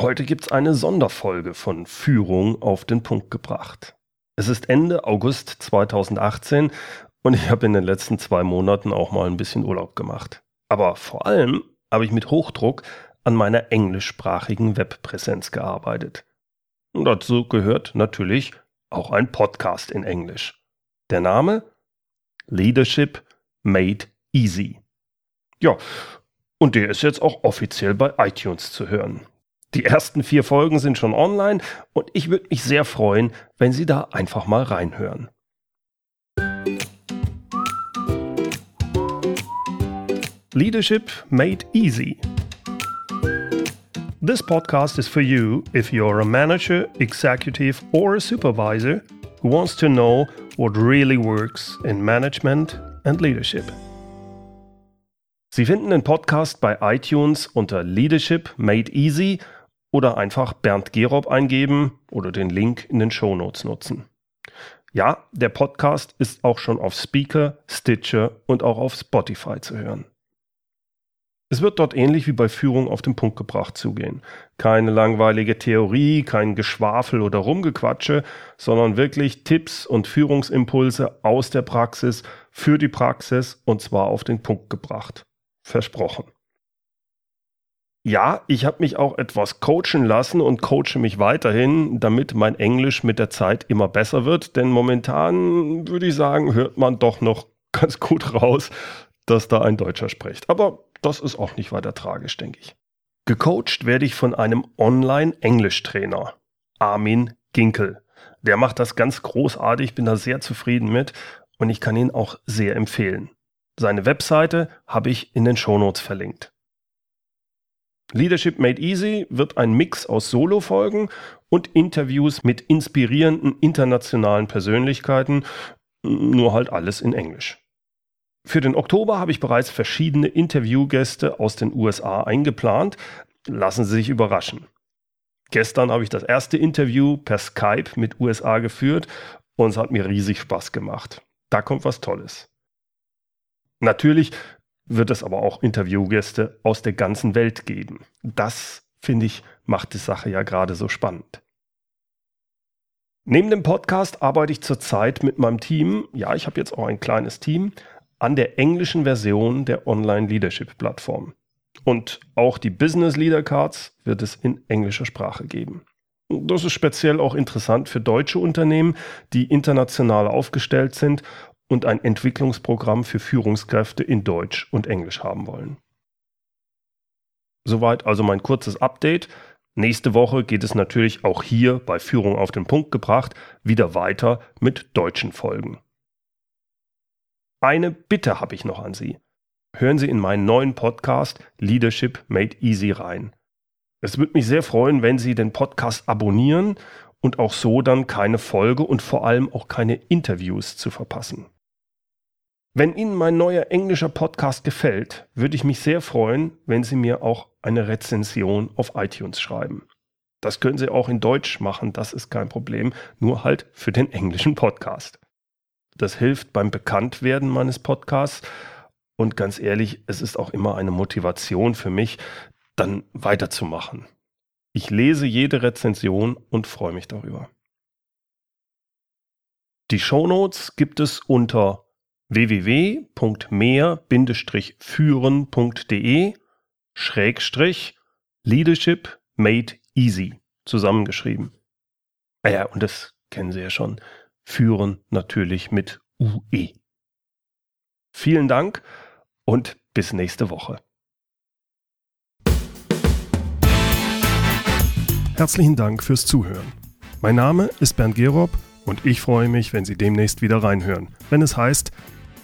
Heute gibt's eine Sonderfolge von Führung auf den Punkt gebracht. Es ist Ende August 2018 und ich habe in den letzten zwei Monaten auch mal ein bisschen Urlaub gemacht. Aber vor allem habe ich mit Hochdruck an meiner englischsprachigen Webpräsenz gearbeitet. Und dazu gehört natürlich auch ein Podcast in Englisch. Der Name Leadership Made Easy. Ja, und der ist jetzt auch offiziell bei iTunes zu hören. Die ersten vier Folgen sind schon online und ich würde mich sehr freuen, wenn Sie da einfach mal reinhören. Leadership Made Easy. This podcast is for you if you're a manager, executive, or a supervisor who wants to know what really works in management and leadership. Sie finden den Podcast bei iTunes unter Leadership Made Easy oder einfach Bernd Gerob eingeben oder den Link in den Shownotes nutzen. Ja, der Podcast ist auch schon auf Speaker, Stitcher und auch auf Spotify zu hören. Es wird dort ähnlich wie bei Führung auf den Punkt gebracht zugehen. Keine langweilige Theorie, kein Geschwafel oder Rumgequatsche, sondern wirklich Tipps und Führungsimpulse aus der Praxis für die Praxis und zwar auf den Punkt gebracht. Versprochen. Ja, ich habe mich auch etwas coachen lassen und coache mich weiterhin, damit mein Englisch mit der Zeit immer besser wird, denn momentan würde ich sagen, hört man doch noch ganz gut raus, dass da ein Deutscher spricht. Aber das ist auch nicht weiter tragisch, denke ich. Gecoacht werde ich von einem Online-Englisch-Trainer, Armin Ginkel. Der macht das ganz großartig, bin da sehr zufrieden mit und ich kann ihn auch sehr empfehlen. Seine Webseite habe ich in den Shownotes verlinkt. Leadership Made Easy wird ein Mix aus Solo-Folgen und Interviews mit inspirierenden internationalen Persönlichkeiten, nur halt alles in Englisch. Für den Oktober habe ich bereits verschiedene Interviewgäste aus den USA eingeplant. Lassen Sie sich überraschen. Gestern habe ich das erste Interview per Skype mit USA geführt und es hat mir riesig Spaß gemacht. Da kommt was Tolles. Natürlich wird es aber auch Interviewgäste aus der ganzen Welt geben. Das, finde ich, macht die Sache ja gerade so spannend. Neben dem Podcast arbeite ich zurzeit mit meinem Team, ja, ich habe jetzt auch ein kleines Team, an der englischen Version der Online-Leadership-Plattform. Und auch die Business Leader Cards wird es in englischer Sprache geben. Das ist speziell auch interessant für deutsche Unternehmen, die international aufgestellt sind und ein Entwicklungsprogramm für Führungskräfte in Deutsch und Englisch haben wollen. Soweit also mein kurzes Update. Nächste Woche geht es natürlich auch hier bei Führung auf den Punkt gebracht wieder weiter mit deutschen Folgen. Eine Bitte habe ich noch an Sie. Hören Sie in meinen neuen Podcast Leadership Made Easy rein. Es würde mich sehr freuen, wenn Sie den Podcast abonnieren und auch so dann keine Folge und vor allem auch keine Interviews zu verpassen. Wenn Ihnen mein neuer englischer Podcast gefällt, würde ich mich sehr freuen, wenn Sie mir auch eine Rezension auf iTunes schreiben. Das können Sie auch in Deutsch machen, das ist kein Problem, nur halt für den englischen Podcast. Das hilft beim Bekanntwerden meines Podcasts und ganz ehrlich, es ist auch immer eine Motivation für mich, dann weiterzumachen. Ich lese jede Rezension und freue mich darüber. Die Shownotes gibt es unter www.mehr-führen.de Schrägstrich Leadership Made Easy zusammengeschrieben. Ah ja, und das kennen Sie ja schon. Führen natürlich mit UE. Vielen Dank und bis nächste Woche. Herzlichen Dank fürs Zuhören. Mein Name ist Bernd Gerob und ich freue mich, wenn Sie demnächst wieder reinhören, wenn es heißt